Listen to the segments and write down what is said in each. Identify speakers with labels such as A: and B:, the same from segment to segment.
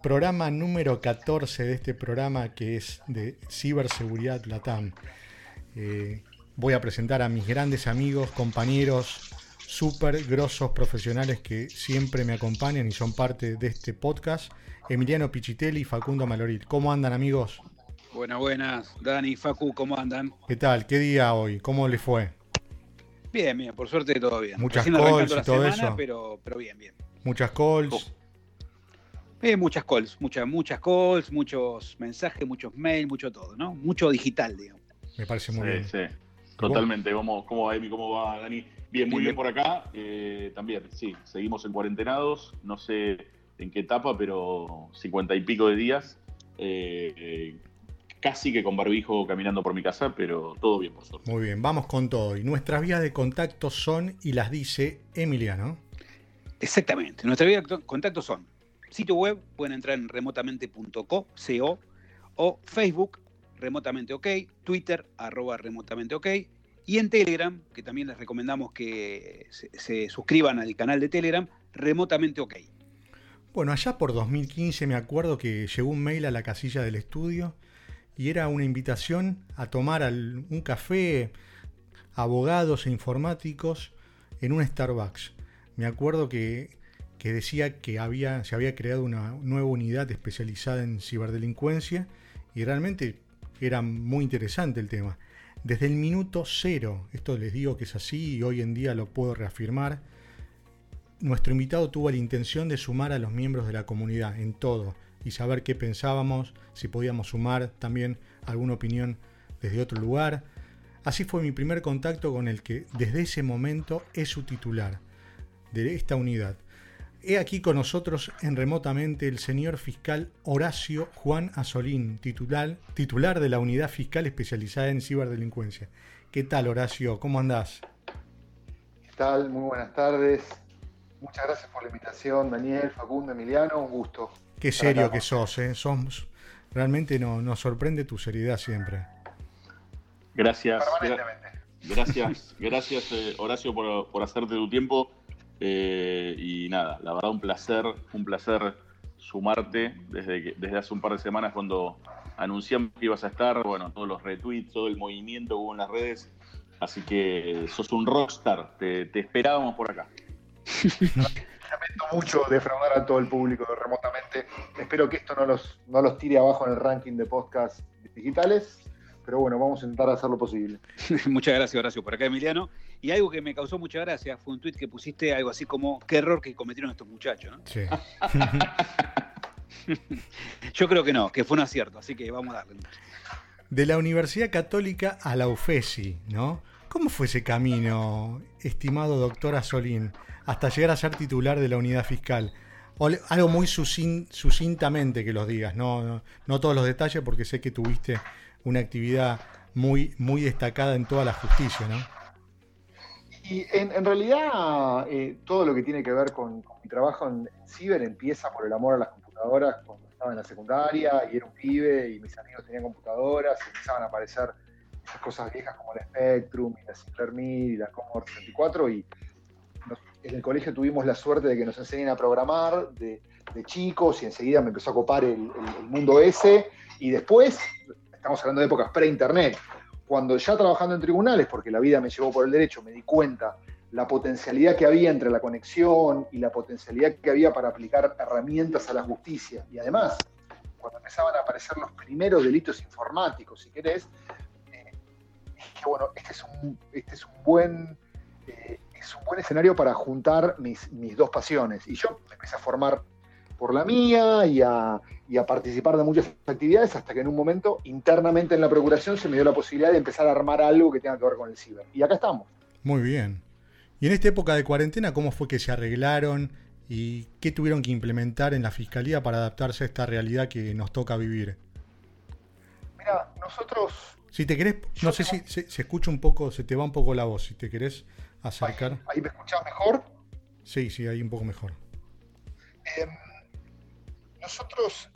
A: programa número 14 de este programa que es de ciberseguridad Latam. Eh, voy a presentar a mis grandes amigos, compañeros, súper grosos profesionales que siempre me acompañan y son parte de este podcast. Emiliano Pichitelli y Facundo Maloril. ¿Cómo andan amigos?
B: Buenas, buenas. Dani, Facu, ¿cómo andan?
A: ¿Qué tal? ¿Qué día hoy? ¿Cómo les fue?
B: Bien, bien, por suerte todo bien.
A: Muchas calls y todo
B: eso. Pero, pero bien, bien.
A: Muchas calls.
B: Eh, muchas calls, muchas, muchas calls, muchos mensajes, muchos mails, mucho todo, ¿no? Mucho digital, digamos.
A: Me parece muy bien.
C: Sí, totalmente. ¿Cómo, ¿Cómo va, Emi? ¿Cómo va, Dani? Bien, muy bien, por acá. Eh, también, sí, seguimos en cuarentenados. No sé en qué etapa, pero cincuenta y pico de días. Eh, casi que con barbijo caminando por mi casa, pero todo bien, por suerte.
A: Muy bien, vamos con todo. Y nuestras vías de contacto son, y las dice Emiliano.
B: Exactamente, nuestras vías de contacto son sitio web, pueden entrar en remotamente.co, o Facebook, remotamente ok, Twitter, arroba remotamente ok, y en Telegram, que también les recomendamos que se, suscriban al canal de Telegram, remotamente ok.
A: Bueno, allá por 2015 me acuerdo que llegó un mail a la casilla del estudio y era una invitación a tomar un café abogados e informáticos en un Starbucks. Me acuerdo que que decía que había, se había creado una nueva unidad especializada en ciberdelincuencia y realmente era muy interesante el tema. Desde el minuto cero, esto les digo que es así y hoy en día lo puedo reafirmar, nuestro invitado tuvo la intención de sumar a los miembros de la comunidad en todo y saber qué pensábamos, si podíamos sumar también alguna opinión desde otro lugar. Así fue mi primer contacto con el que desde ese momento es su titular de esta unidad. He aquí con nosotros en remotamente el señor fiscal Horacio Juan Azolín, titular, titular de la unidad fiscal especializada en ciberdelincuencia. ¿Qué tal Horacio? ¿Cómo andás?
D: ¿Qué tal? Muy buenas tardes. Muchas gracias por la invitación, Daniel, Facundo, Emiliano, un gusto.
A: Qué serio que sos, ¿eh? realmente nos sorprende tu seriedad siempre.
C: Gracias. Gracias, gracias eh, Horacio por, por hacerte tu tiempo eh, y nada, la verdad un placer, un placer sumarte desde, desde hace un par de semanas cuando anunciamos que ibas a estar, bueno, todos los retweets, todo el movimiento que hubo en las redes. Así que sos un rockstar, te, te esperábamos por acá.
D: Lamento mucho defraudar a todo el público remotamente. Espero que esto no los, no los tire abajo en el ranking de podcasts digitales. Pero bueno, vamos a intentar hacer lo posible.
B: Muchas gracias, Horacio. Por acá, Emiliano. Y algo que me causó mucha gracia fue un tuit que pusiste algo así como, qué error que cometieron estos muchachos, ¿no? Sí. Yo creo que no, que fue un acierto, así que vamos a darle.
A: De la Universidad Católica a la UFESI, ¿no? ¿Cómo fue ese camino, estimado doctor Azolín, hasta llegar a ser titular de la unidad fiscal? algo muy sucintamente que los digas, no, no, no todos los detalles porque sé que tuviste una actividad muy, muy destacada en toda la justicia, ¿no?
D: Y en, realidad eh, todo lo que tiene que ver con, mi trabajo en, ciber empieza por el amor a las computadoras cuando estaba en la secundaria y era un pibe y mis amigos tenían computadoras y empezaban a aparecer esas cosas viejas como la Spectrum y la Sinclair y la Commodore 64 y en el colegio tuvimos la suerte de que nos enseñen a programar de, chicos y enseguida me empezó a copar el, el mundo ese y después estamos hablando de épocas pre-internet, cuando ya trabajando en tribunales, porque la vida me llevó por el derecho, me di cuenta la potencialidad que había entre la conexión y la potencialidad que había para aplicar herramientas a la justicia. Y además, cuando empezaban a aparecer los primeros delitos informáticos, si querés, eh, dije, bueno, este es un, este. Eh, es un buen escenario para juntar mis, mis dos pasiones. Y yo empecé a formar por la mía y a, participar de muchas actividades hasta que en un momento internamente en la Procuración se me dio la posibilidad de empezar a armar algo que tenga que ver con el ciber. Y acá estamos.
A: Muy bien. Y en esta época de cuarentena, ¿cómo fue que se arreglaron y qué tuvieron que implementar en la Fiscalía para adaptarse a esta realidad que nos toca vivir.
D: Mira, nosotros...
A: Si te querés, no sé si se, escucha un poco, se te va un poco la voz, si te querés acercar.
D: ¿Ahí, me escuchás mejor?
A: Sí, sí, ahí un poco mejor.
D: Em, nosotros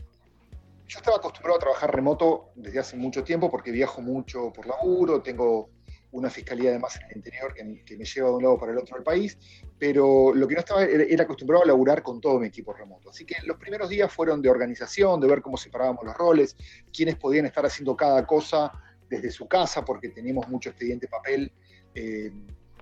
D: yo estaba acostumbrado a trabajar remoto desde hace mucho tiempo porque viajo mucho por laburo, tengo una fiscalía además en el interior que, me lleva de un lado para el otro del país, pero lo que no estaba era, acostumbrado a laburar con todo mi equipo remoto. Así que los primeros días fueron de organización, de ver cómo separábamos los roles, quiénes podían estar haciendo cada cosa desde su casa, porque teníamos mucho expediente papel. Eh,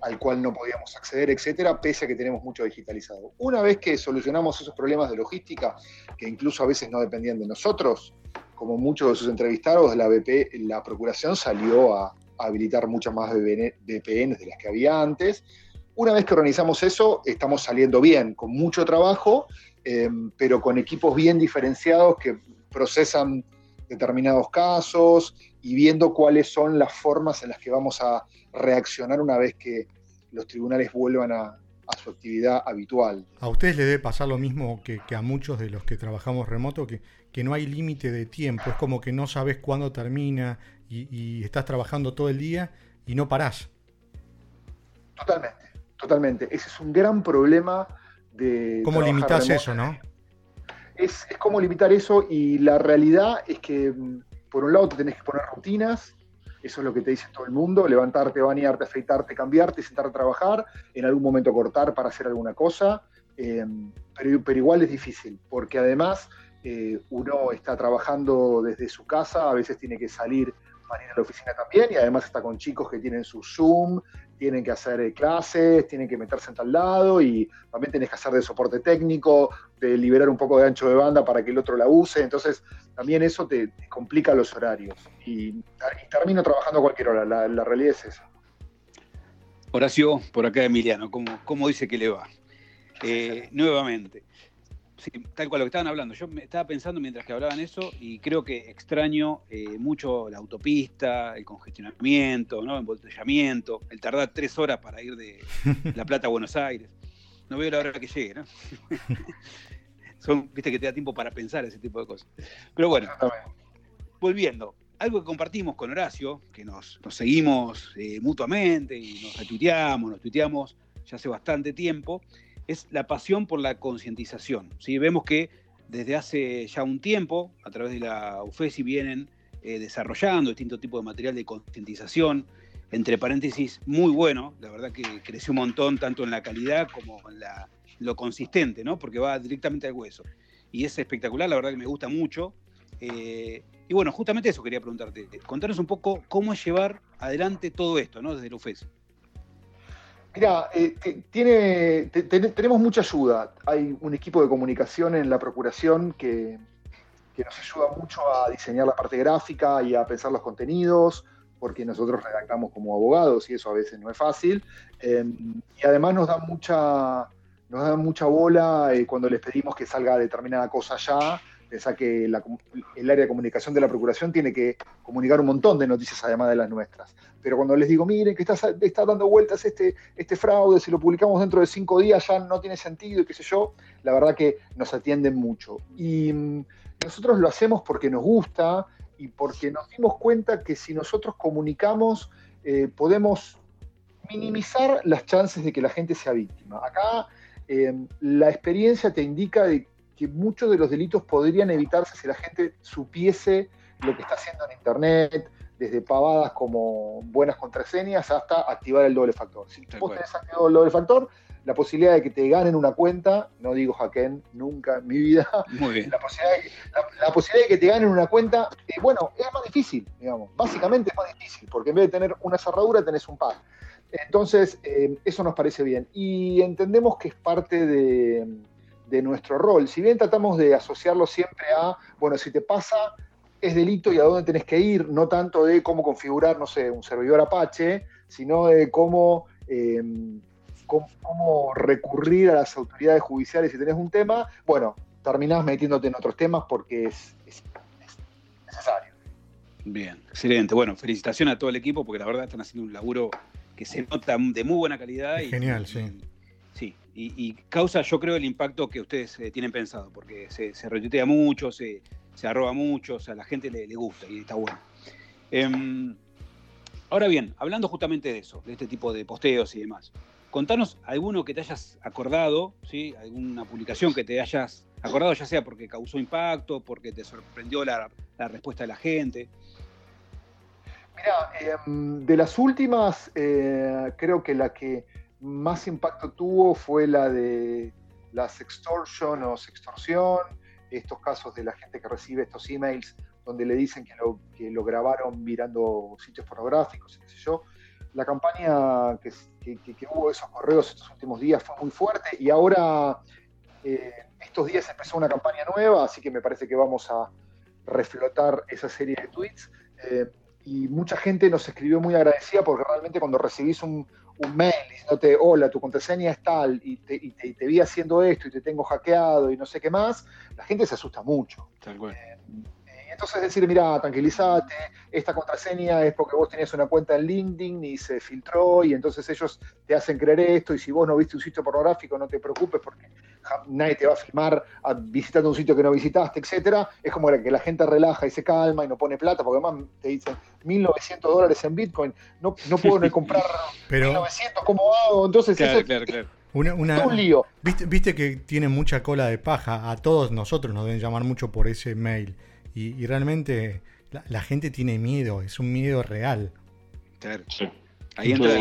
D: al cual no podíamos acceder, etcétera, pese a que tenemos mucho digitalizado. Una vez que solucionamos esos problemas de logística, que incluso a veces no dependían de nosotros, como muchos de sus entrevistados, la, BP, la Procuración salió a, habilitar muchas más VPNs de las que había antes. Una vez que organizamos eso, estamos saliendo bien, con mucho trabajo, em, pero con equipos bien diferenciados que procesan determinados casos y viendo cuáles son las formas en las que vamos a reaccionar una vez que los tribunales vuelvan a, su actividad habitual.
A: A ustedes les debe pasar lo mismo que, a muchos de los que trabajamos remoto, que, que no hay límite de tiempo, es como que no sabes cuándo termina y, estás trabajando todo el día y no parás.
D: Totalmente, totalmente. Ese es un gran problema de...
A: ¿Cómo limitas eso, no?
D: Es, es como limitar eso y la realidad es que, mm, por un lado, te tenés que poner rutinas, eso es lo que te dice todo el mundo, levantarte, bañarte, afeitarte, cambiarte, sentarte a trabajar, en algún momento cortar para hacer alguna cosa, eh, pero, igual es difícil, porque además eh, uno está trabajando desde su casa, a veces tiene que salir para ir a la oficina también, y además está con chicos que tienen su Zoom, tienen que hacer eh, clases, tienen que meterse en tal lado, y también tienes que hacer de soporte técnico, de liberar un poco de ancho de banda para que el otro la use, entonces también eso te, complica los horarios, y, termino trabajando a cualquier hora, la, realidad es esa.
B: Horacio, por acá Emiliano, ¿cómo, dice que le va? Eh, nuevamente, Sí, tal cual lo que estaban hablando. Yo me estaba pensando mientras que hablaban eso y creo que extraño eh, mucho la autopista, el congestionamiento, ¿no? el embotellamiento, el tardar tres horas para ir de La Plata a Buenos Aires. No veo la hora que llegue, ¿no? Son, viste que te da tiempo para pensar ese tipo de cosas. Pero bueno, volviendo, algo que compartimos con Horacio, que nos, seguimos eh, mutuamente y nos retuiteamos, nos tuiteamos ya hace bastante tiempo, es la pasión por la concientización. ¿sí? Vemos que desde hace ya un tiempo, a través de la UFESI, vienen eh, desarrollando distintos tipos de material de concientización, entre paréntesis, muy bueno, la verdad que creció un montón tanto en la calidad como en lo consistente, ¿no? porque va directamente al hueso. Y es espectacular, la verdad que me gusta mucho. Eh, y bueno, justamente eso quería preguntarte. Contanos un poco cómo es llevar adelante todo esto, ¿no? Desde la UFESI.
D: Mira, eh, tenemos mucha ayuda. Hay un equipo de comunicación en la Procuración que, nos ayuda mucho a diseñar la parte gráfica y a pensar los contenidos, porque nosotros redactamos como abogados y eso a veces no es fácil. Em, y además nos da mucha, nos da mucha bola eh, cuando les pedimos que salga determinada cosa ya Pensá que el área de comunicación de la Procuración tiene que comunicar un montón de noticias además de las nuestras. Pero cuando les digo, miren, que está, está dando vueltas este, este fraude, si lo publicamos dentro de cinco días ya no tiene sentido y qué sé yo, la verdad que nos atienden mucho. Y mm, nosotros lo hacemos porque nos gusta y porque nos dimos cuenta que si nosotros comunicamos, eh, podemos minimizar las chances de que la gente sea víctima. Acá eh, la experiencia te indica de que muchos de los delitos podrían evitarse si la gente supiese lo que está haciendo en Internet, desde pavadas como buenas contraseñas hasta activar el doble factor. Si vos tenés activado el doble factor, la posibilidad de que te ganen una cuenta, no digo hacken nunca en mi vida, La, posibilidad de, que te ganen una cuenta, eh, bueno, es más difícil, digamos, básicamente es más difícil, porque en vez de tener una cerradura tenés un par. Entonces, eh, eso nos parece bien. Y entendemos que es parte de, de nuestro rol. Si bien tratamos de asociarlo siempre a, bueno, si te pasa, es delito y a dónde tenés que ir, no tanto de cómo configurar, no sé, un servidor Apache, sino de cómo, em, cómo, recurrir a las autoridades judiciales si tenés un tema, bueno, terminás metiéndote en otros temas porque es, necesario.
B: Bien, excelente. Bueno, felicitaciones a todo el equipo porque la verdad están haciendo un laburo que se nota de muy buena calidad.
A: genial, sí.
B: Y, causa, yo creo, el impacto que ustedes eh, tienen pensado, porque se, se retuitea mucho, se, se, arroba mucho, o sea, a la gente le, gusta y está bueno. Em, ahora bien, hablando justamente de eso, de este tipo de posteos y demás, contanos alguno que te hayas acordado, ¿sí? alguna publicación que te hayas acordado, ya sea porque causó impacto, porque te sorprendió la, respuesta de la gente.
D: Mira, em, de las últimas, eh, creo que la que más impacto tuvo fue la de la sextortion o sextorsión, estos casos de la gente que recibe estos emails donde le dicen que lo, que lo grabaron mirando sitios pornográficos, qué sé yo. La campaña que, que, hubo esos correos estos últimos días fue muy fuerte y ahora eh, estos días empezó una campaña nueva, así que me parece que vamos a reflotar esa serie de tweets. Eh, y mucha gente nos escribió muy agradecida porque realmente cuando recibís un, un mail diciéndote, hola, tu contraseña es tal, y te, y, te, vi haciendo esto y te tengo hackeado y no sé qué más, la gente se asusta mucho. Tal cual. Eh, entonces decir, mira, tranquilízate, esta contraseña es porque vos tenías una cuenta en LinkedIn y se filtró y entonces ellos te hacen creer esto y si vos no viste un sitio pornográfico no te preocupes porque nadie te va a filmar visitando un sitio que no visitaste, etcétera. Es como que la gente relaja y se calma y no pone plata porque además te dicen 1.900 dólares en Bitcoin, no, no puedo ni comprar Pero, 1.900, ¿cómo hago? Entonces eso claro, claro.
A: Una, un lío. ¿viste, viste que tiene mucha cola de paja. A todos nosotros nos deben llamar mucho por ese mail. Y, realmente la, gente tiene miedo, es un miedo real.
B: Claro. Ahí entra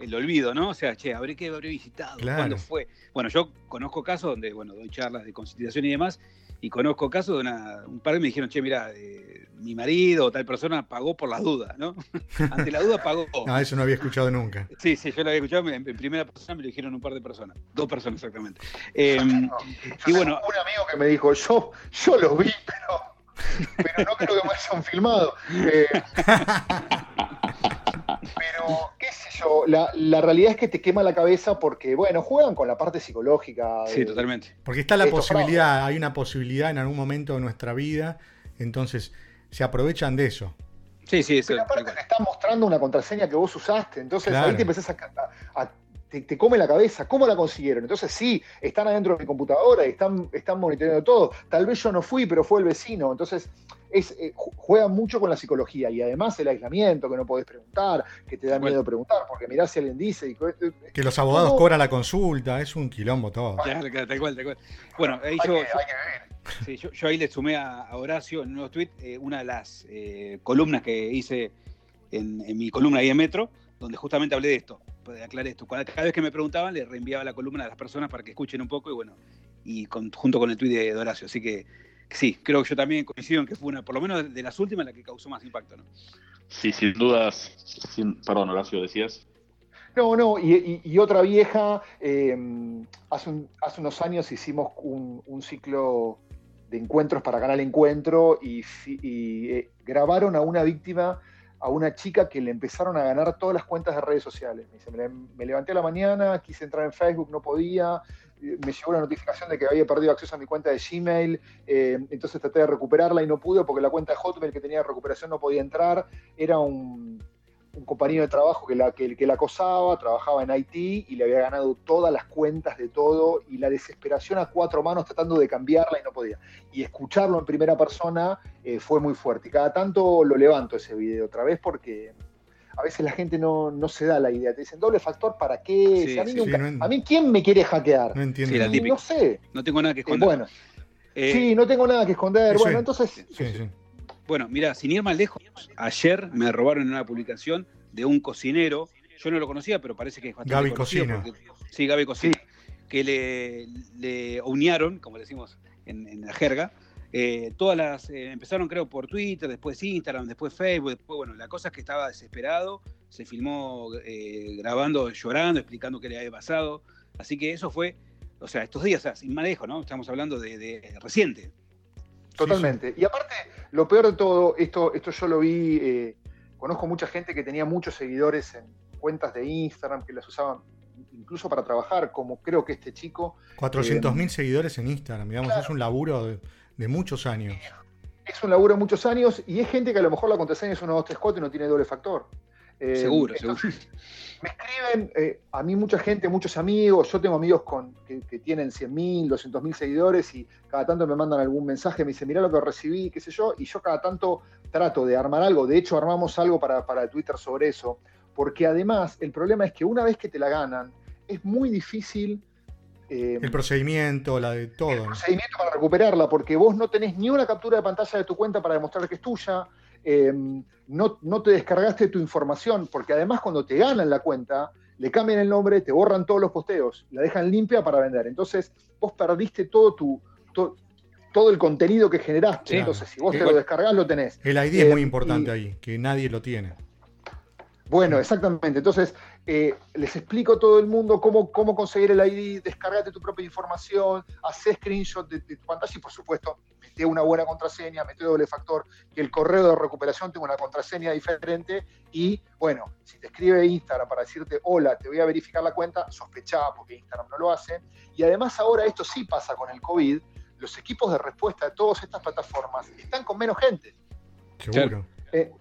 B: el, olvido, ¿no? O sea, che, habré que habré visitado, ¿cuándo fue? Bueno, yo conozco casos donde, bueno, doy charlas de constitución y demás, y conozco casos de una, un par que me dijeron, che, mira, eh, mi marido o tal persona pagó por las dudas, ¿no? Ante la duda pagó.
A: no, eso no había escuchado nunca.
B: Sí, sí, yo lo había escuchado en, primera persona, me lo dijeron un par de personas, dos personas exactamente. Em,
D: y bueno, un amigo que me dijo, yo, yo lo vi, pero pero no creo que me hayan filmado. Eh, pero, qué sé yo, la, la, realidad es que te quema la cabeza porque, bueno, juegan con la parte psicológica.
B: Sí, totalmente.
A: Porque está la posibilidad, hay una posibilidad en algún momento de nuestra vida, entonces se aprovechan de eso.
B: Sí, sí, eso.
D: Pero aparte te están mostrando una contraseña que vos usaste, entonces ahí te empezás a, a te, come la cabeza. ¿Cómo la consiguieron? Entonces sí, están adentro de mi computadora y están, están monitoreando todo. Tal vez yo no fui, pero fue el vecino. Entonces es, eh, juega mucho con la psicología y además el aislamiento, que no podés preguntar, que te da miedo preguntar, porque mirás si alguien dice...
A: Eh, eh, que los abogados cobran la consulta, es un quilombo todo.
B: tal cual, tal cual. Bueno, ahí yo, yo, ahí le sumé a, Horacio en un nuevo tweet una de las columnas que hice en, en mi columna ahí en Metro, donde justamente hablé de esto, de aclarar esto. Cada vez que me preguntaban, le reenviaba la columna a las personas para que escuchen un poco y bueno, y junto con el tuit de, Horacio. Así que sí, creo que yo también coincido en que fue una, por lo menos de las últimas, la que causó más impacto, ¿no?
C: Sí, sin dudas. perdón, Horacio, decías.
D: No, no, y, otra vieja, em, hace, unos años hicimos un, ciclo de encuentros para Canal Encuentro y, eh, grabaron a una víctima a una chica que le empezaron a ganar todas las cuentas de redes sociales. Me, levanté a la mañana, quise entrar en Facebook, no podía, eh, me llegó la notificación de que había perdido acceso a mi cuenta de Gmail, eh, entonces traté de recuperarla y no pude porque la cuenta de Hotmail que tenía de recuperación no podía entrar, era un, un compañero de trabajo que la, que, que la acosaba, trabajaba en IT y le había ganado todas las cuentas de todo y la desesperación a cuatro manos tratando de cambiarla y no podía. Y escucharlo en primera persona eh, fue muy fuerte. Y cada tanto lo levanto ese video otra vez porque a veces la gente no, se da la idea. Te dicen, doble factor, ¿para qué? a, mí ¿quién me quiere hackear?
A: No entiendo.
B: no sé. No tengo nada que eh, esconder.
D: bueno, eh, sí, no tengo nada que esconder. bueno, entonces...
B: Bueno, mira, sin ir más lejos, ayer me robaron en una publicación de un cocinero. Yo no lo conocía, pero parece que es bastante
A: Gaby Cocina.
B: sí, Gaby Cocina. Que le, le unieron, como decimos en, la jerga, eh, todas las, eh, empezaron creo por Twitter, después Instagram, después Facebook, después, bueno, la cosa es que estaba desesperado, se filmó eh, grabando, llorando, explicando qué le había pasado, así que eso fue, o sea, estos días, o sea, sin manejo, ¿no? Estamos hablando de reciente.
D: Totalmente. Y aparte, lo peor de todo, esto, esto yo lo vi, eh, conozco mucha gente que tenía muchos seguidores en cuentas de Instagram, que las usaban incluso para trabajar, como creo que este chico.
A: 400.000 eh, seguidores en Instagram, digamos, es un laburo de, muchos años.
D: Es un laburo de muchos años y es gente que a lo mejor la contraseña es 1, 2, 3, 4 y no tiene doble factor.
B: Seguro, seguro.
D: Me escriben, a mí mucha gente, muchos amigos, yo tengo amigos con, que, tienen 100.000, 200.000 seguidores y cada tanto me mandan algún mensaje, me dicen, mirá lo que recibí, qué sé yo, y yo cada tanto trato de armar algo, de hecho armamos algo para, para Twitter sobre eso, porque además el problema es que una vez que te la ganan, es muy difícil
A: eh, el procedimiento, la de todo. El
D: procedimiento para recuperarla, porque vos no tenés ni una captura de pantalla de tu cuenta para demostrar que es tuya, eh, no, no, te descargaste tu información, porque además cuando te ganan la cuenta, le cambian el nombre, te borran todos los posteos, la dejan limpia para vender. Entonces, vos perdiste todo tu. todo el contenido que generaste. Entonces, si vos te lo descargás, lo tenés.
A: El ID es muy eh, importante ahí, que nadie lo tiene.
D: Bueno, exactamente. Entonces, eh, les explico a todo el mundo cómo, cómo conseguir el ID, descargate tu propia información, hace screenshot de, tu pantalla y, por supuesto, mete una buena contraseña, mete doble factor, que el correo de recuperación tenga una contraseña diferente y, bueno, si te escribe Instagram para decirte, hola, te voy a verificar la cuenta, sospechá porque Instagram no lo hace. Y además ahora esto sí pasa con el COVID, los equipos de respuesta de todas estas plataformas están con menos gente.
A: Seguro.
D: Eh,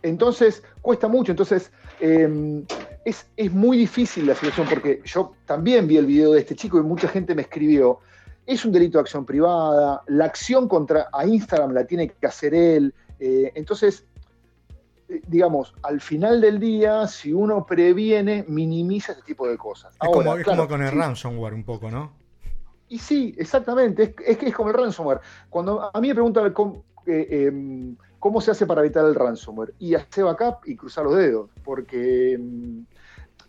D: entonces, cuesta mucho. Entonces, em, es, muy difícil la situación porque yo también vi el video de este chico y mucha gente me escribió. Es un delito de acción privada, la acción contra a Instagram la tiene que hacer él. Eh, entonces, eh, digamos, al final del día, si uno previene, minimiza este tipo de cosas.
A: Es, como, con el ransomware un poco, ¿no?
D: Y sí, exactamente, es, que es como el ransomware. Cuando a mí me preguntan cómo, eh, em, ¿Cómo se hace para evitar el ransomware? Y hacer backup y cruzar los dedos. Porque, mm,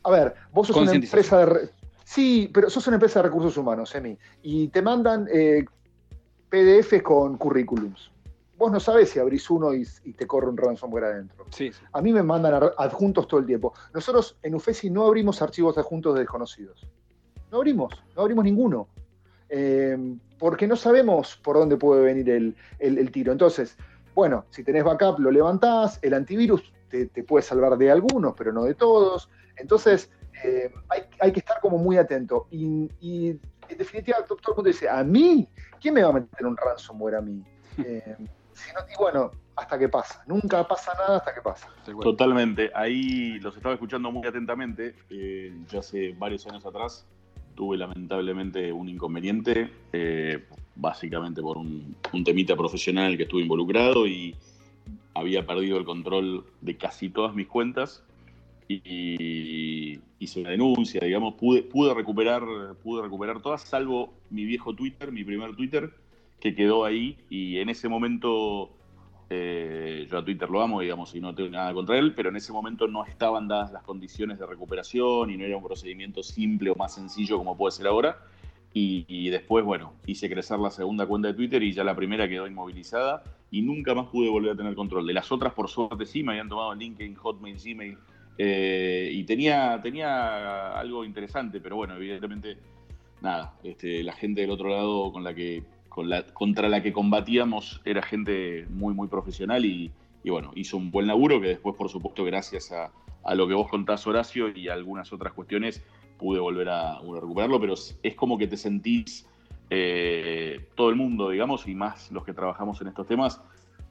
D: a ver, vos sos una empresa de. Sí, pero sos una empresa de recursos humanos, Emi. Y te mandan eh, PDF con currículums. Vos no sabés si abrís uno y, te corre un ransomware adentro.
B: Sí,
D: A mí me mandan adjuntos todo el tiempo. Nosotros en UFESI no abrimos archivos adjuntos desconocidos. No abrimos, no abrimos ninguno. Eh, porque no sabemos por dónde puede venir el, el tiro. Entonces, bueno, si tenés backup lo levantás, el antivirus te, puede salvar de algunos, pero no de todos. Entonces, eh, hay, que estar como muy atento. Y, en definitiva, todo el mundo dice, ¿a mí? ¿Quién me va a meter un ransomware a mí? Eh, y bueno, hasta que pasa. Nunca pasa nada hasta que pasa.
C: Totalmente. Ahí los estaba escuchando muy atentamente. Eh, yo hace varios años atrás tuve lamentablemente un inconveniente básicamente por un, temita profesional que estuve involucrado y había perdido el control de casi todas mis cuentas y, hice una denuncia, digamos, pude, pude, recuperar, pude recuperar todas, salvo mi viejo Twitter, mi primer Twitter, que quedó ahí y en ese momento, eh, yo a Twitter lo amo, digamos, y no tengo nada contra él, pero en ese momento no estaban dadas las condiciones de recuperación y no era un procedimiento simple o más sencillo como puede ser ahora. Y, después, bueno, hice crecer la segunda cuenta de Twitter y ya la primera quedó inmovilizada y nunca más pude volver a tener control. De las otras, por suerte, sí, me habían tomado LinkedIn, Hotmail, Gmail eh, y tenía, tenía algo interesante, pero bueno, evidentemente, nada, este, la gente del otro lado contra la que combatíamos era gente muy, muy profesional y, bueno, hizo un buen laburo que después, por supuesto, gracias a, a lo que vos contás, Horacio, y algunas otras cuestiones, pude volver a, recuperarlo, pero es como que te sentís, eh, todo el mundo, digamos, y más los que trabajamos en estos temas,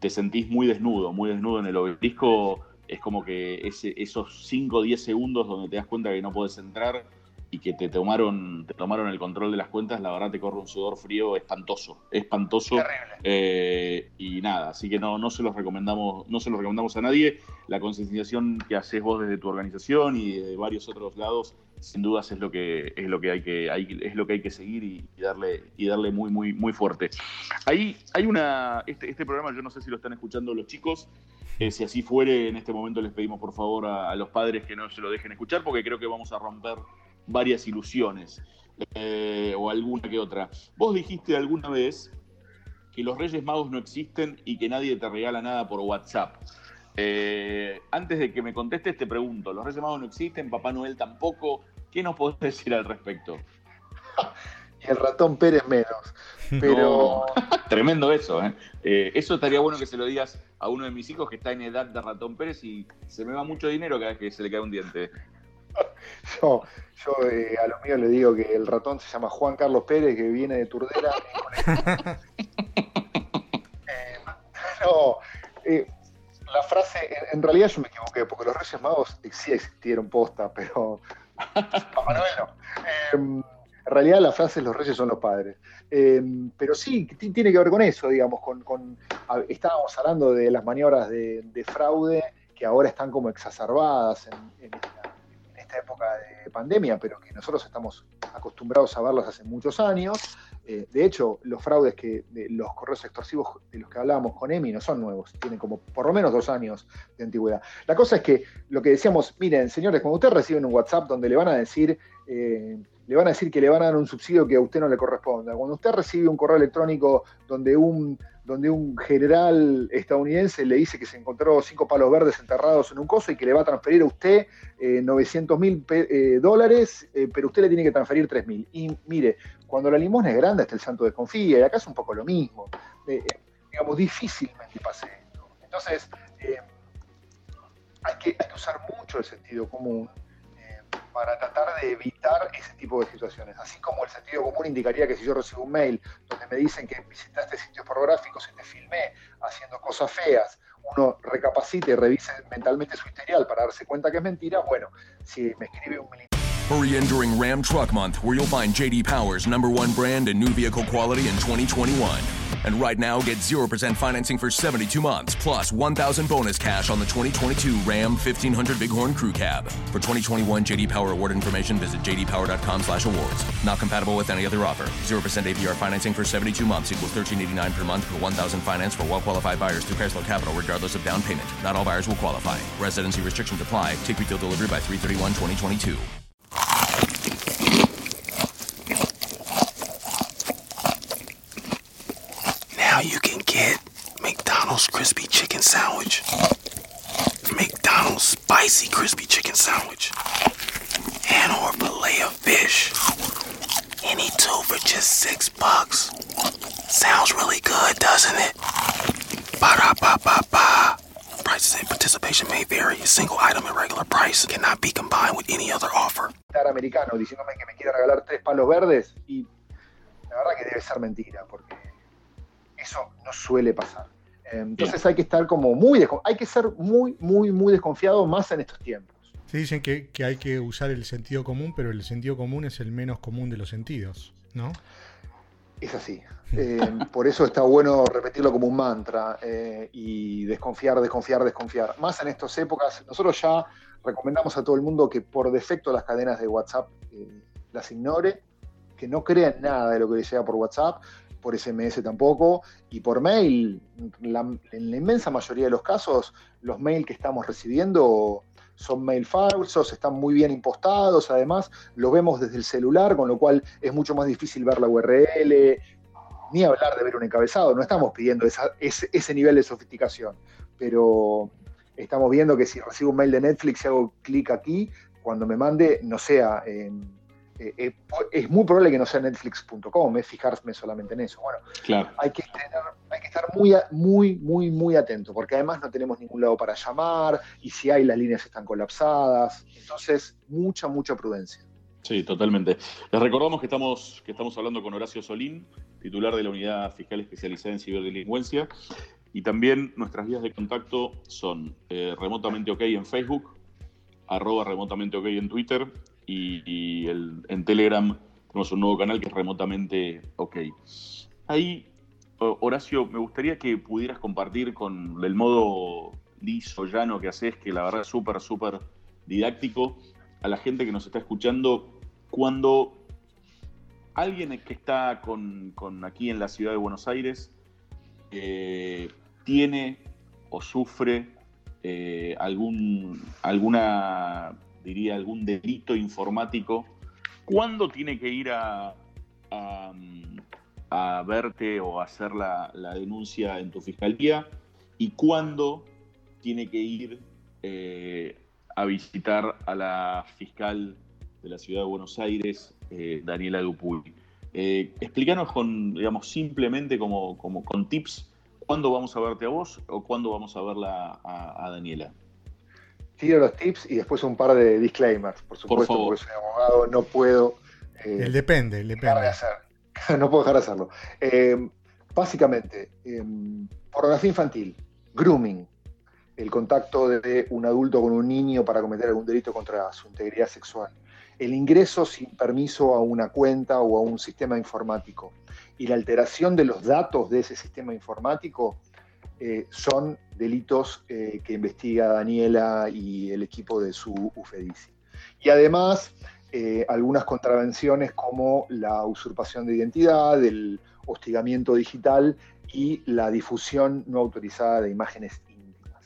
C: te sentís muy desnudo, muy desnudo en el obelisco. Es como que ese, esos 5 o 10 segundos donde te das cuenta que no puedes entrar y que te tomaron, te tomaron el control de las cuentas, la verdad te corre un sudor frío espantoso, espantoso. Eh, y nada, así que no, no se los recomendamos, no se los recomendamos a nadie. La concienciación que haces vos desde tu organización y de varios otros lados sin dudas es lo que es lo que hay que es lo que hay que seguir y, darle y darle muy muy muy fuerte ahí hay una este, este, programa yo no sé si lo están escuchando los chicos eh, si así fuere en este momento les pedimos por favor a, los padres que no se lo dejen escuchar porque creo que vamos a romper varias ilusiones eh, o alguna que otra vos dijiste alguna vez que los Reyes Magos no existen y que nadie te regala nada por WhatsApp eh, antes de que me contestes, te pregunto: ¿los Reyes Magos no existen? ¿Papá Noel tampoco? ¿Qué nos podés decir al respecto?
D: y el ratón Pérez menos. Pero.
C: Tremendo eso, ¿eh? ¿eh? Eso estaría bueno que se lo digas a uno de mis hijos que está en edad de ratón Pérez y se me va mucho dinero cada vez que se le cae un diente.
D: Yo, yo eh, a los míos le digo que el ratón se llama Juan Carlos Pérez, que viene de Turdera. no, la frase, en, realidad yo me equivoqué, porque los Reyes Magos sí existieron posta, pero Papá Noel no. Em, en realidad la frase es los reyes son los padres. Em, pero sí, tiene que ver con eso, digamos, con, estábamos hablando de las maniobras de, fraude que ahora están como exacerbadas en, esta, época de pandemia, pero que nosotros estamos acostumbrados a verlas hace muchos años. Eh, de hecho, los fraudes que los correos extorsivos de los que hablábamos con EMI no son nuevos, tienen como por lo menos dos años de antigüedad. La cosa es que lo que decíamos, miren, señores, cuando ustedes reciben un WhatsApp donde le van a decir, eh, le van a decir que le van a dar un subsidio que a usted no le corresponda, cuando usted recibe un correo electrónico donde un donde un general estadounidense le dice que se encontró cinco palos verdes enterrados en un coso y que le va a transferir a usted 900 eh, mil eh, dólares, eh, pero usted le tiene que transferir 3 mil. Y mire, cuando la limosna es grande, hasta el santo desconfía, y acá es un poco lo mismo. digamos, difícilmente pase esto. Entonces, hay que, hay que usar mucho el sentido común para tratar de evitar ese tipo de situaciones. Así como el sentido común indicaría que si yo recibo un mail donde me dicen que visitaste sitios pornográficos y te filmé haciendo cosas feas, uno recapacite revise mentalmente su historial para darse cuenta que es mentira, bueno, si me escribe un militar.
E: Hurry in during Ram Truck Month, where you'll find JD Power's number one brand and new vehicle quality in 2021. And right now, get 0% financing for 72 months, plus 1,000 bonus cash on the 2022 Ram 1500 Bighorn Crew Cab. For 2021 JD Power award information, visit jdpower.com slash awards. Not compatible with any other offer. 0% APR financing for 72 months equals 1389 per month per 1,000 finance for well-qualified buyers through Chrysler Capital, regardless of down payment. Not all buyers will qualify. Residency restrictions apply. Take retail delivery by 331 2022.
D: Americano diciéndome que me quiere regalar tres palos verdes y la verdad que debe ser mentira porque eso no suele pasar. Entonces hay que estar como muy, hay que ser muy, muy, muy desconfiado más en estos tiempos.
A: Se dicen que, que, hay que usar el sentido común, pero el sentido común es el menos común de los sentidos, ¿no?
D: Es así. Eh, por eso está bueno repetirlo como un mantra eh, y desconfiar, desconfiar, desconfiar. Más en estas épocas, nosotros ya recomendamos a todo el mundo que por defecto las cadenas de WhatsApp eh, las ignore, que no crean nada de lo que le llega por WhatsApp, por SMS tampoco, y por mail, en la inmensa mayoría de los casos, los mails que estamos recibiendo son mail falsos, están muy bien impostados, además lo vemos desde el celular, con lo cual es mucho más difícil ver la URL, ni hablar de ver un encabezado, no estamos pidiendo ese, nivel de sofisticación, pero estamos viendo que si recibo un mail de Netflix y hago clic aquí, cuando me mande, no sea... Eh, eh, es muy probable que no sea netflix.com, es fijarme solamente en eso. Bueno,
C: claro.
D: hay, que hay que estar muy, muy, muy, muy atento, porque además no tenemos ningún lado para llamar, y si hay, las líneas están colapsadas. Entonces, mucha, mucha prudencia.
C: Sí, totalmente. Les recordamos que estamos, que estamos hablando con Horacio Solín, titular de la Unidad Fiscal Especializada en Ciberdelincuencia. Y también nuestras vías de contacto son eh, remotamente ok en Facebook, arroba remotamente ok en Twitter y, en Telegram tenemos un nuevo canal que es remotamente ok. Ahí, Horacio, me gustaría que pudieras compartir con el modo liso, llano que haces, que la verdad es súper, súper didáctico, a la gente que nos está escuchando, cuando alguien que está con, aquí en la ciudad de Buenos Aires eh, tiene o sufre eh, algún, alguna diría, algún delito informático, ¿cuándo tiene que ir a, a, verte o hacer la, denuncia en tu fiscalía? ¿Y cuándo tiene que ir eh, a visitar a la fiscal de la ciudad de Buenos Aires, eh, Daniela Dupuy? Explícanos con, digamos, simplemente como, como, con tips, ¿cuándo vamos a verte a vos o cuándo vamos a verla a Daniela?
D: tiro los tips y después un par de disclaimers, por supuesto, porque soy abogado, no puedo.
A: Eh, el depende, el depende.
D: no puedo dejar de hacerlo. Eh, básicamente, eh, pornografía infantil, grooming, el contacto de un adulto con un niño para cometer algún delito contra su integridad sexual, el ingreso sin permiso a una cuenta o a un sistema informático y la alteración de los datos de ese sistema informático eh, son delitos eh, que investiga Daniela y el equipo de su UFEDICI. Y además, eh, algunas contravenciones como la usurpación de identidad, el hostigamiento digital y la difusión no autorizada de imágenes íntimas.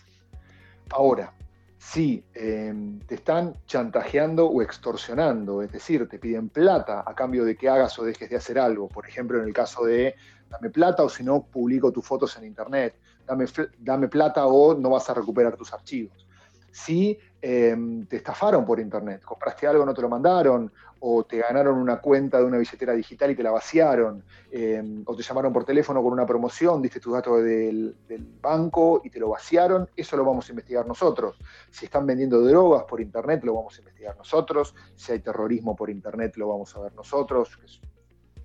D: Ahora, si em, te están chantajeando o extorsionando, es decir, te piden plata a cambio de que hagas o dejes de hacer algo, por ejemplo, en el caso de dame plata o si no, publico tus fotos en internet, dame, dame plata o no vas a recuperar tus archivos. Si em, te estafaron por internet, compraste algo, no te lo mandaron, o te ganaron una cuenta de una billetera digital y te la vaciaron, em, o te llamaron por teléfono con una promoción, diste tus datos del, banco y te lo vaciaron, eso lo vamos a investigar nosotros. Si están vendiendo drogas por internet, lo vamos a investigar nosotros. Si hay terrorismo por internet, lo vamos a ver nosotros.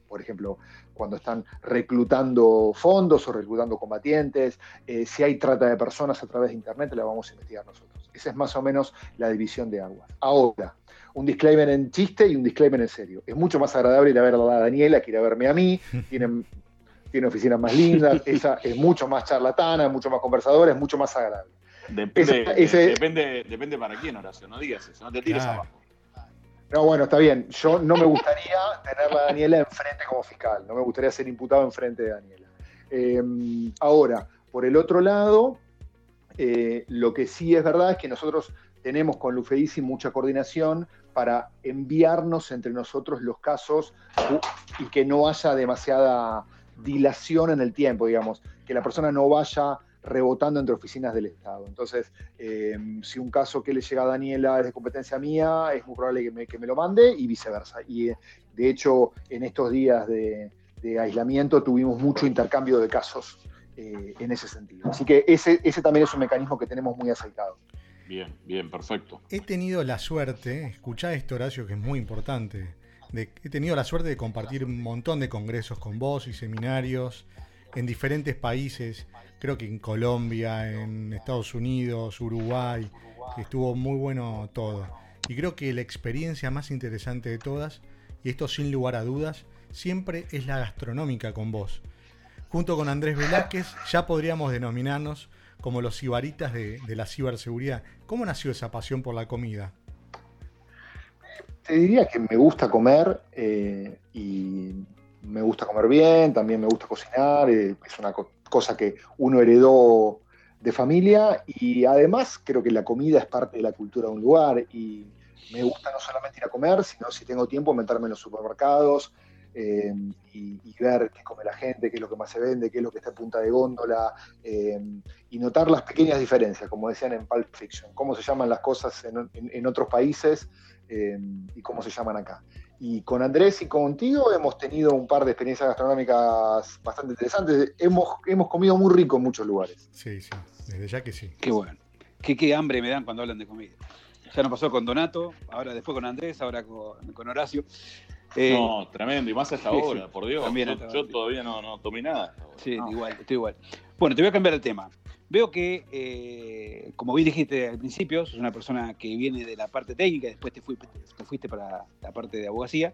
D: Por ejemplo, cuando están reclutando fondos o reclutando combatientes, eh, si hay trata de personas a través de internet, lo vamos a investigar nosotros. Esa es más o menos la división de aguas. Ahora, un disclaimer en chiste y un disclaimer en serio. Es mucho más agradable ir a verla a Daniela que ir a verme a mí. Tienen, tiene oficinas más lindas, esa es mucho más charlatana, mucho más conversadora, es mucho más agradable.
C: Depende, depende, para quién, Horacio, no digas eso, no te tires abajo.
D: No, bueno, está bien. Yo no me gustaría tener a Daniela enfrente como fiscal, no me gustaría ser imputado enfrente de Daniela. Em, ahora, por el otro lado, eh, lo que sí es verdad es que nosotros tenemos con Lufeisi mucha coordinación para enviarnos entre nosotros los casos y que no haya demasiada dilación en el tiempo, digamos, que la persona no vaya rebotando entre oficinas del Estado. Entonces, eh, si un caso que le llega a Daniela es de competencia mía, es muy probable que me, lo mande y viceversa. Y eh, de hecho, en estos días de, aislamiento tuvimos mucho intercambio de casos eh, en ese sentido. Así que ese, ese también es un mecanismo que tenemos muy aceitado.
C: Bien, bien, perfecto.
A: He tenido la suerte, escuchá esto Horacio que es muy importante, he tenido la suerte de compartir un montón de congresos con vos y seminarios en diferentes países, creo que en Colombia, en Estados Unidos, Uruguay, estuvo muy bueno todo. Y creo que la experiencia más interesante de todas, y esto sin lugar a dudas, siempre es la gastronómica con vos. Junto con Andrés Velázquez ya podríamos denominarnos como los cibaritas de, la ciberseguridad. ¿Cómo nació esa pasión por la comida?
D: Te diría que me gusta comer eh, y me gusta comer bien, también me gusta cocinar, eh, es una cosa que uno heredó de familia y además creo que la comida es parte de la cultura de un lugar y me gusta no solamente ir a comer, sino si tengo tiempo meterme en los supermercados, eh, y, ver qué come la gente, qué es lo que más se vende, qué es lo que está en punta de góndola, eh, y notar las pequeñas diferencias, como decían en Pulp Fiction, cómo se llaman las cosas en, otros países eh, y cómo se llaman acá. Y con Andrés y contigo hemos tenido un par de experiencias gastronómicas bastante interesantes. Hemos, hemos comido muy rico en muchos lugares.
A: Sí, sí, desde ya que sí.
B: Qué bueno. Qué, qué hambre me dan cuando hablan de comida. Ya nos pasó con Donato, ahora después con Andrés, ahora con, con Horacio.
C: Eh, no, tremendo, y más hasta ahora, por Dios. yo, todavía no, no, tomé nada.
B: Sí, igual, estoy igual. Bueno, te voy a cambiar el tema. Veo que, eh, como bien dijiste al principio, sos una persona que viene de la parte técnica, después te, fuiste para la parte de abogacía.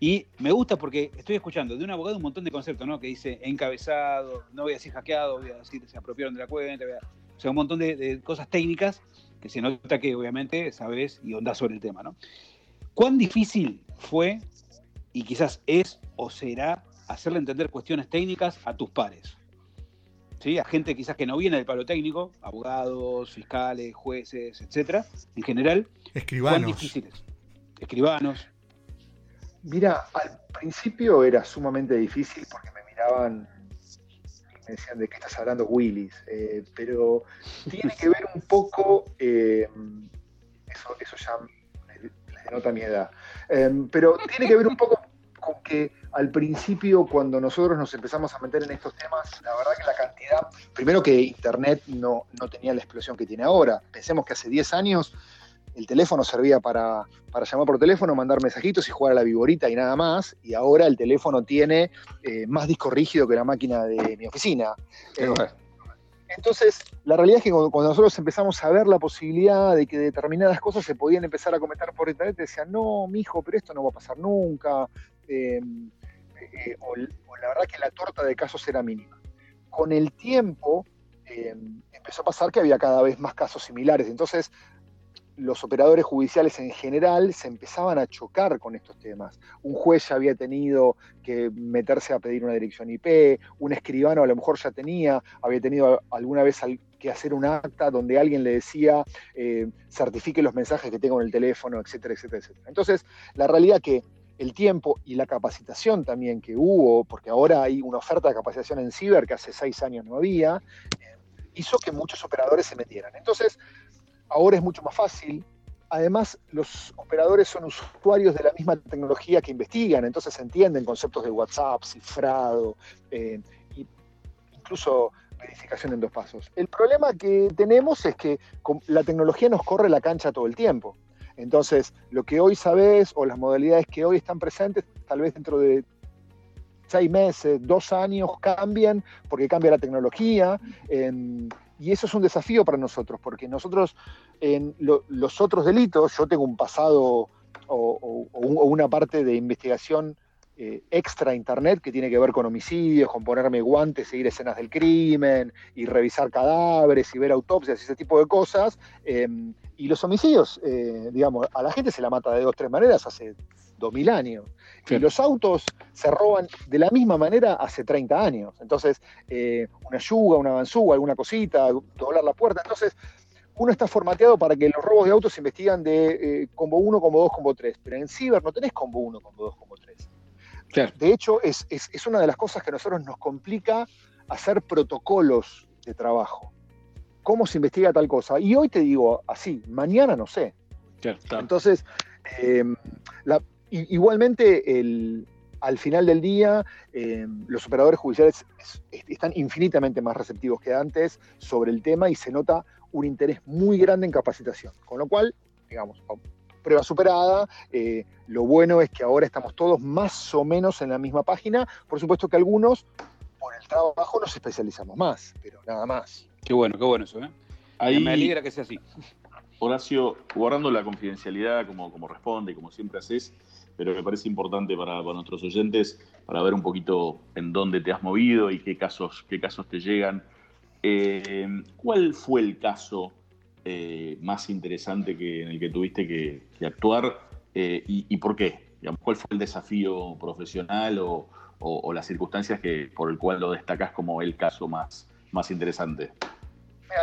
B: Y me gusta porque estoy escuchando de un abogado un montón de conceptos, ¿no? Que dice encabezado, no voy a decir hackeado, voy a decir se apropiaron de la cuenta, o sea, un montón de, de, cosas técnicas que se nota que obviamente sabes y ondás sobre el tema, ¿no? ¿Cuán difícil fue y quizás es o será hacerle entender cuestiones técnicas a tus pares. ¿Sí? A gente quizás que no viene del palo técnico, abogados, fiscales, jueces, etcétera, en general.
A: Escribanos.
B: difíciles. Escribanos.
D: Mira, al principio era sumamente difícil porque me miraban y me decían de qué estás hablando Willis, eh, pero tiene que ver un poco, eh, eso, eso ya nota mi edad. Em, pero tiene que ver un poco con que al principio, cuando nosotros nos empezamos a meter en estos temas, la verdad que la cantidad, primero que Internet no, no tenía la explosión que tiene ahora. Pensemos que hace 10 años el teléfono servía para, llamar por teléfono, mandar mensajitos y jugar a la viborita y nada más. Y ahora el teléfono tiene eh, más disco rígido que la máquina de mi oficina. Eh, Entonces, la realidad es que cuando, nosotros empezamos a ver la posibilidad de que determinadas cosas se podían empezar a comentar por internet, decían, no, mijo, pero esto no va a pasar nunca, eh, eh, o, la verdad que la torta de casos era mínima. Con el tiempo eh, empezó a pasar que había cada vez más casos similares, entonces los operadores judiciales en general se empezaban a chocar con estos temas. Un juez ya había tenido que meterse a pedir una dirección IP, un escribano a lo mejor ya tenía, había tenido alguna vez que hacer un acta donde alguien le decía eh, certifique los mensajes que tengo en el teléfono, etcétera, etcétera, etcétera. Entonces, la realidad que el tiempo y la capacitación también que hubo, porque ahora hay una oferta de capacitación en ciber que hace seis años no había, eh, hizo que muchos operadores se metieran. Entonces, ahora es mucho más fácil. Además, los operadores son usuarios de la misma tecnología que investigan, entonces entienden conceptos de WhatsApp, cifrado, eh, incluso verificación en dos pasos. El problema que tenemos es que la tecnología nos corre la cancha todo el tiempo. Entonces, lo que hoy sabes o las modalidades que hoy están presentes, tal vez dentro de seis meses, dos años cambian porque cambia la tecnología. Y eso es un desafío para nosotros, porque nosotros en los otros delitos, yo tengo un pasado o, una parte de investigación eh, extra internet que tiene que ver con homicidios, con ponerme guantes, seguir escenas del crimen y revisar cadáveres y ver autopsias y ese tipo de cosas. Em, y los homicidios, eh, digamos, a la gente se la mata de dos, tres maneras hace dos mil años. Y los autos se roban de la misma manera hace 30 años. Entonces, eh, una yuga, una banzúa, alguna cosita, doblar la puerta. Entonces, uno está formateado para que los robos de autos se investigan de eh, combo 1, combo 2, combo 3. Pero en Ciber no tenés combo 1, combo 2, combo 3. De hecho, es, es una de las cosas que a nosotros nos complica hacer protocolos de trabajo cómo se investiga tal cosa. Y hoy te digo así, mañana no sé. Entonces, em, igualmente, al final del día, em, los operadores judiciales están infinitamente más receptivos que antes sobre el tema y se nota un interés muy grande en capacitación. Con lo cual, digamos, prueba superada. Eh, lo bueno es que ahora estamos todos más o menos en la misma página. Por supuesto que algunos, por el trabajo, nos especializamos más, pero nada más.
B: Qué bueno, qué bueno eso, ¿eh? Me alegra que sea así.
C: Horacio, guardando la confidencialidad como, como responde, como siempre haces, pero me parece importante para, nuestros oyentes, para ver un poquito en dónde te has movido y qué casos, qué casos te llegan. Eh, ¿Cuál fue el caso eh, más interesante que, en el que tuviste que, actuar eh, y, por qué? ¿Cuál fue el desafío profesional o, las circunstancias que, por el cual lo destacas como el caso más, más interesante?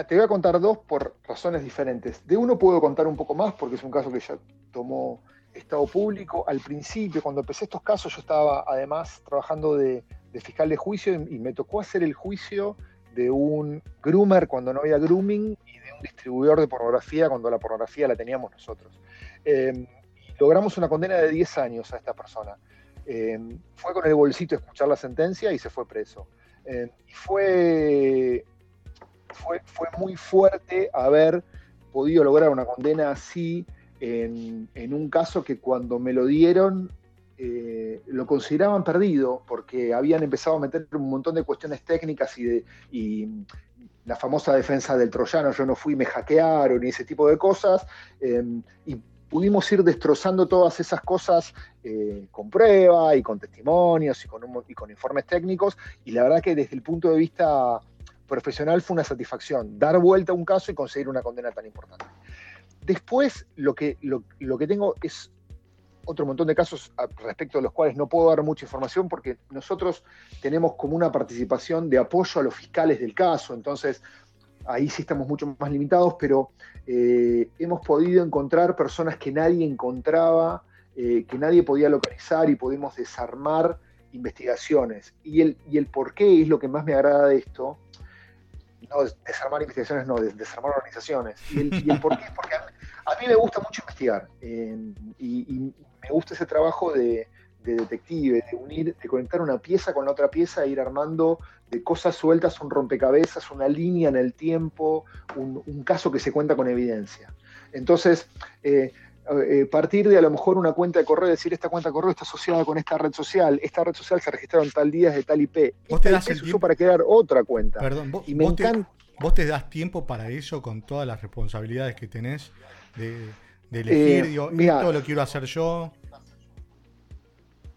D: te voy a contar dos por razones diferentes. De uno puedo contar un poco más porque es un caso que ya tomó estado público. Al principio, cuando empecé estos casos, yo estaba además trabajando de, fiscal de juicio y, me tocó hacer el juicio de un groomer cuando no había grooming y de un distribuidor de pornografía cuando la pornografía la teníamos nosotros. Em, logramos una condena de 10 años a esta persona. Em, fue con el bolsito a escuchar la sentencia y se fue preso. Em, y fue fue, muy fuerte haber podido lograr una condena así en, un caso que cuando me lo dieron eh, lo consideraban perdido porque habían empezado a meter un montón de cuestiones técnicas y, de, la famosa defensa del troyano, yo no fui, me hackearon y ese tipo de cosas, em, y pudimos ir destrozando todas esas cosas eh, con prueba y con testimonios y con, y con informes técnicos, y la verdad que desde el punto de vista profesional fue una satisfacción, dar vuelta a un caso y conseguir una condena tan importante. Después, lo que, lo, que tengo es otro montón de casos respecto a los cuales no puedo dar mucha información porque nosotros tenemos como una participación de apoyo a los fiscales del caso, entonces ahí sí estamos mucho más limitados, pero eh, hemos podido encontrar personas que nadie encontraba, eh, que nadie podía localizar y pudimos desarmar investigaciones. Y el, y el por qué es lo que más me agrada de esto, no desarmar investigaciones, no, desarmar organizaciones. Y el, por qué es porque a, mí me gusta mucho investigar y, me gusta ese trabajo de, detective, de unir, de conectar una pieza con la otra pieza e ir armando de cosas sueltas un rompecabezas, una línea en el tiempo, un, caso que se cuenta con evidencia. Entonces, eh, eh, partir de a lo mejor una cuenta de correo, decir esta cuenta de correo está asociada con esta red social, esta red social se registraron tal día de tal IP.
A: Vos te
D: Esta
A: das tiempo-
D: para crear otra cuenta.
A: Perdón, vos,
D: y me
A: vos te, vos te das tiempo para eso con todas las responsabilidades que tenés de, de elegir,
D: Eh,
A: digo,
D: mirá.
A: esto lo quiero hacer yo.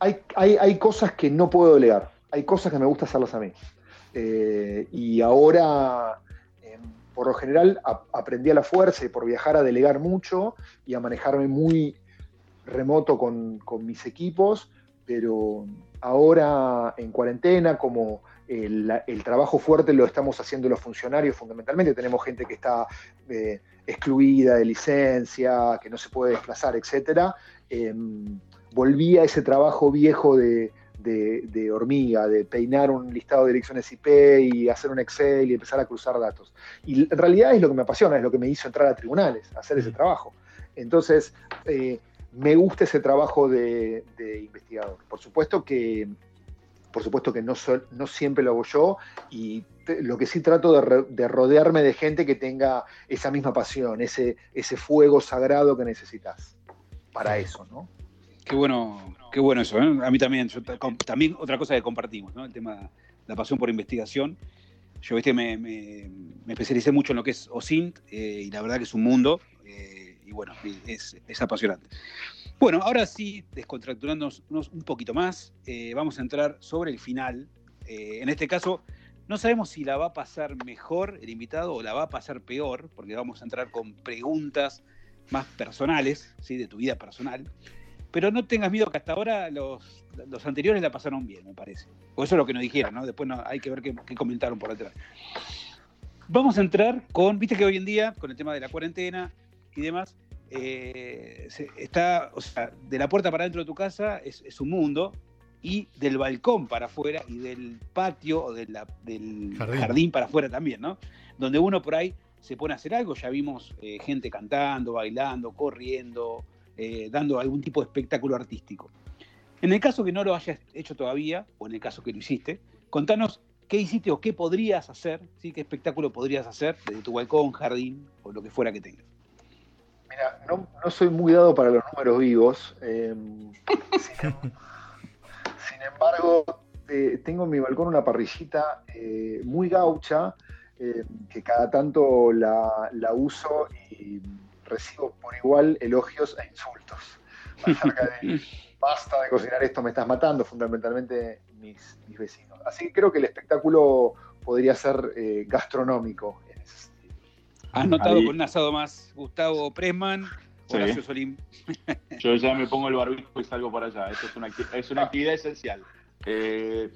D: hay, hay, hay cosas que no puedo delegar, hay cosas que me gusta hacerlas a mí. Eh, y ahora, eh, por lo general, a- aprendí a la fuerza y por viajar a delegar mucho y a manejarme muy remoto con, con mis equipos, pero ahora en cuarentena, como el, el trabajo fuerte lo estamos haciendo los funcionarios fundamentalmente, tenemos gente que está eh, excluida de licencia, que no se puede desplazar, etcétera. em, volví a ese trabajo viejo de, de- de hormiga, de peinar un listado de direcciones IP y hacer un Excel y empezar a cruzar datos. Y en realidad es lo que me apasiona, es lo que me hizo entrar a tribunales, hacer ese trabajo. Entonces, eh, me gusta ese trabajo de, de investigador. Por supuesto que, por supuesto que no, sol- no siempre lo hago yo y te- lo que sí trato de, re- de rodearme de gente que tenga esa misma pasión, ese, ese fuego sagrado que necesitas para eso, ¿no?
B: Qué bueno, qué bueno eso. ¿eh? A mí también, yo también otra cosa que compartimos, ¿no? El tema, la pasión por investigación. Yo, viste, me, me- me especialicé mucho en lo que es OSINT eh, y la verdad que es un mundo eh, y bueno, es, es apasionante. Bueno, ahora sí, descontracturándonos un poquito más, eh, vamos a entrar sobre el final. Eh, en este caso, no sabemos si la va a pasar mejor el invitado o la va a pasar peor, porque vamos a entrar con preguntas más personales, ¿sí? de tu vida personal. Pero no tengas miedo que hasta ahora los, los anteriores la pasaron bien, me parece. O eso es lo que nos dijeron, ¿no? Después hay que ver qué, qué comentaron por detrás. Vamos a entrar con, viste que hoy en día, con el tema de la cuarentena y demás, eh, se- está, o sea, de la puerta para dentro de tu casa es, es un mundo, y del balcón para afuera y del patio o de la- del
A: Jardín.
B: jardín. para afuera también, ¿no? Donde uno por ahí se pone a hacer algo, ya vimos eh, gente cantando, bailando, corriendo, eh, dando algún tipo de espectáculo artístico. En el caso que no lo hayas hecho todavía, o en el caso que lo hiciste, contanos qué hiciste o qué podrías hacer, ¿sí? qué espectáculo podrías hacer desde tu balcón, jardín o lo que fuera que tengas.
D: Mira, no, no soy muy dado para los números vivos. eh, sin, em- sin embargo, eh, tengo en mi balcón una parrillita eh, muy gaucha eh, que cada tanto la, la uso y recibo por igual elogios e insultos acerca de basta de cocinar esto, me estás matando, fundamentalmente mis, mis vecinos. Así que creo que el espectáculo podría ser eh, gastronómico.
B: ¿Has notado
C: Ahí-
B: con un asado más Gustavo Presman,
C: Sí.
B: Horacio Solín?
C: Yo ya me pongo el barbijo y salgo para allá. Esto es una, es una actividad esencial. Eh,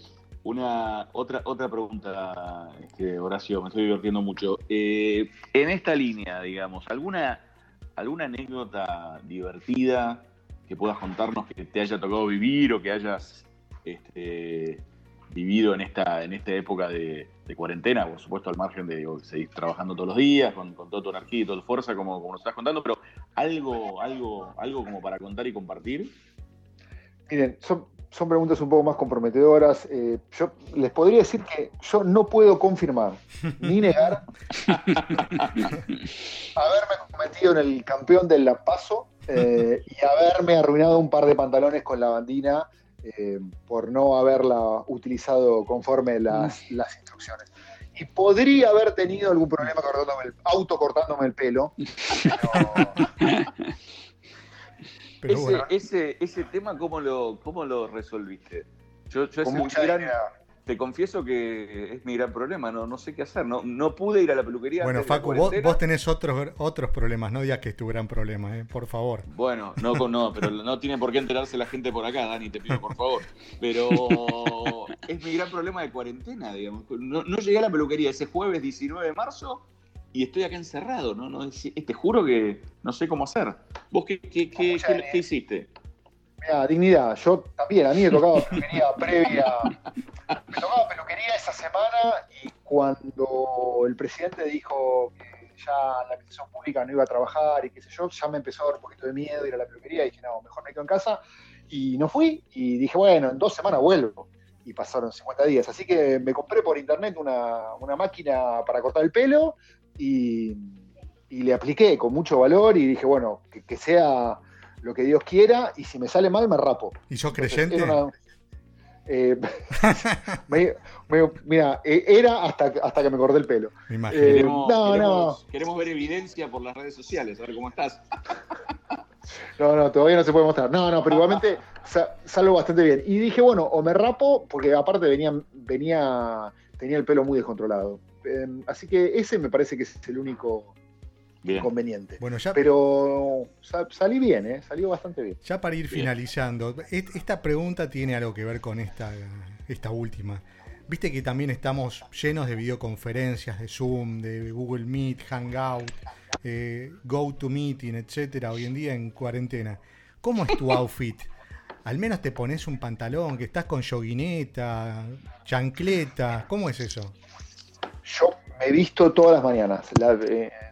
C: una otra otra pregunta, este, Horacio, me estoy divirtiendo mucho. Eh, en esta línea, digamos, alguna alguna anécdota divertida que puedas contarnos que te haya tocado vivir o que hayas este, vivido en esta en esta época de, de cuarentena, por supuesto al margen de digo, seguir trabajando todos los días con, con toda tu energía y toda tu fuerza, como, como nos estás contando, pero algo, algo, algo como para contar y compartir.
D: Miren, son, son preguntas un poco más comprometedoras. Eh, yo les podría decir que yo no puedo confirmar ni negar haberme convertido en el campeón del Lampazo eh, y haberme arruinado un par de pantalones con la bandina eh, por no haberla utilizado conforme las, las instrucciones. Y podría haber tenido algún problema cortándome el, autocortándome el pelo, pero
A: Pero
C: ese,
A: bueno,
C: ese, ese tema, ¿cómo lo, cómo lo resolviste? Yo, yo
D: con
C: es
D: mucha
C: gran-
D: dignidad.
C: Te confieso que es mi gran problema, no, no sé qué hacer. No, no pude ir a la peluquería.
A: bueno Facu, vos, vos tenés otros, otros problemas, no digas que es tu gran problema, eh, por favor.
C: Bueno, no, no, pero no tiene por qué enterarse la gente por acá, Dani, te pido por favor. Pero es mi gran problema de cuarentena, digamos. No, no llegué a la peluquería ese jueves 19 de marzo y estoy acá encerrado, ¿no? no es- te juro que no sé cómo hacer. ¿Vos qué, qué, qué- qué hiciste?
D: Mira, dignidad. Yo también, a mí me tocaba peluquería previa. Me tocaba peluquería esa semana y cuando el presidente dijo que ya la administración pública no iba a trabajar y qué sé yo, ya me empezó a dar un poquito de miedo ir a la peluquería y dije, no, mejor me quedo en casa. Y no fui y dije, bueno, en dos semanas vuelvo. Y pasaron 50 días. Así que me compré por internet una, una máquina para cortar el pelo y, y le apliqué con mucho valor y dije, bueno, que, sea lo que Dios quiera y si me sale mal me rapo.
A: ¿Y sos creyente?
D: Eh, mira, eh, era hasta, hasta que me corté el pelo.
C: Eh, no, no. Queremos ver evidencia por las redes sociales, a ver cómo estás.
D: No, no, todavía no se puede mostrar. No, no, pero igualmente salgo bastante bien. Y dije, bueno, o me rapo, porque aparte venía, venía tenía el pelo muy descontrolado. Em, así que ese me parece que es el único inconveniente. Bueno, ya, Pero salí bien, ¿eh? salió bastante bien.
A: Ya para ir finalizando, esta pregunta tiene algo que ver con esta, esta última. Viste que también estamos llenos de videoconferencias, de Zoom, de Google Meet, Hangout, eh, GoToMeeting, etcétera, hoy en día en cuarentena. ¿Cómo es tu outfit? Al menos te pones un pantalón, que estás con yoguineta, chancleta, ¿cómo es eso?
D: Yo me he visto todas las mañanas. Eh, no,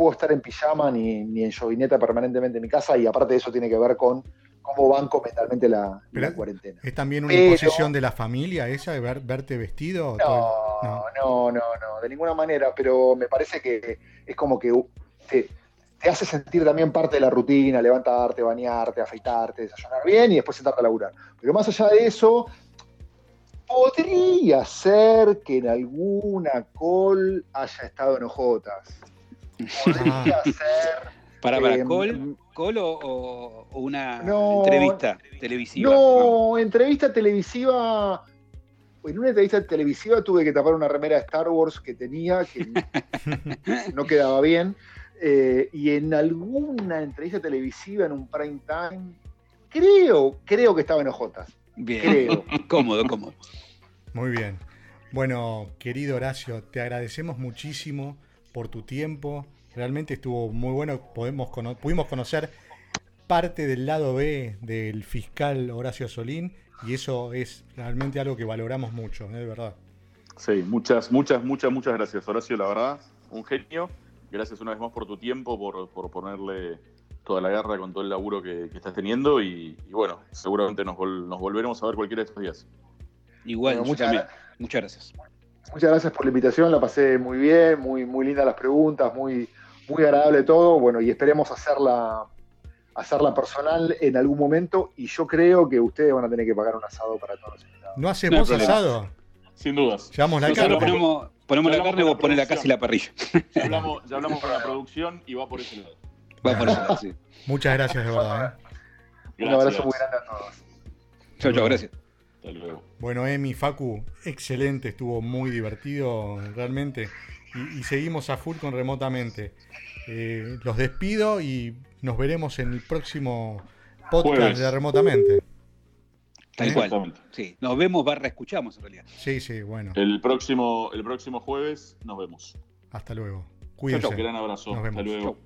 D: puedo estar en pijama ni, ni en yoguineta permanentemente en mi casa y aparte de eso tiene que ver con cómo banco mentalmente la, cuarentena.
A: ¿Es también una imposición de la familia esa de verte vestido?
D: No, no, no, no, de ninguna manera, pero me parece que es como que te, hace sentir también parte de la rutina, levantarte, bañarte, afeitarte, desayunar bien y después sentarte a laburar. Pero más allá de eso, podría ser que en alguna call haya estado en ojotas. Podría
B: ser. Para, para, eh, o, una entrevista televisiva.
D: No, entrevista televisiva. En una entrevista televisiva tuve que tapar una remera de Star Wars que tenía, que no quedaba bien. Eh, y en alguna entrevista televisiva en un prime time, creo, creo que estaba en ojotas.
B: Bien, creo. cómodo, cómodo.
A: Muy bien. Bueno, querido Horacio, te agradecemos muchísimo por tu tiempo. Realmente estuvo muy bueno. Podemos pudimos conocer parte del lado B del fiscal Horacio Solín y eso es realmente algo que valoramos mucho, ¿eh? de verdad.
C: Sí, muchas, muchas, muchas, muchas gracias, Horacio, la verdad, un genio. Gracias una vez más por tu tiempo, por, ponerle toda la guerra con todo el laburo que, estás teniendo y, bueno, seguramente nos, nos volveremos a ver cualquiera de estos días.
B: Igual, muchas, muchas gracias.
D: Muchas gracias por la invitación, la pasé muy bien, muy, muy lindas las preguntas, muy, muy agradable todo, bueno, y esperemos hacerla, hacerla personal en algún momento, y yo creo que ustedes van a tener que pagar un asado para todos los
A: invitados. ¿No hacemos asado?
C: Sin dudas.
A: Llevamos la carne.
B: Ponemos, ponemos la carne y vos ponés la casa y la parrilla.
C: Ya hablamos, ya hablamos con la producción y va por ese lado.
B: Va por ese lado, sí.
A: Muchas gracias, de verdad.
D: ¿eh? Un abrazo muy grande a todos.
B: Chao, chao, gracias.
A: Bueno, Emi, Facu, excelente, estuvo muy divertido realmente. Y, seguimos a full con remotamente. Eh, los despido y nos veremos en el próximo podcast de remotamente.
B: Tal ¿Eh? cual. Sí, nos vemos, barra escuchamos en realidad.
A: Sí, sí, bueno.
C: El próximo, el próximo jueves nos vemos.
A: Hasta luego. Cuídense.
C: Un gran abrazo. Hasta luego.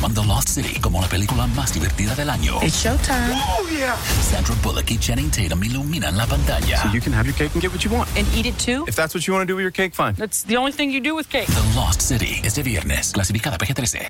F: Aclaman The Lost City como la película más divertida del año.
G: It's showtime.
F: Oh, yeah. Sandra Bullock y Channing Tatum iluminan la pantalla.
H: So you can have your cake and get what you want.
G: And eat it too?
H: If that's what you want to do with your cake, fine.
G: That's the only thing you do with cake.
F: The Lost City. Este viernes, clasificada PG-13.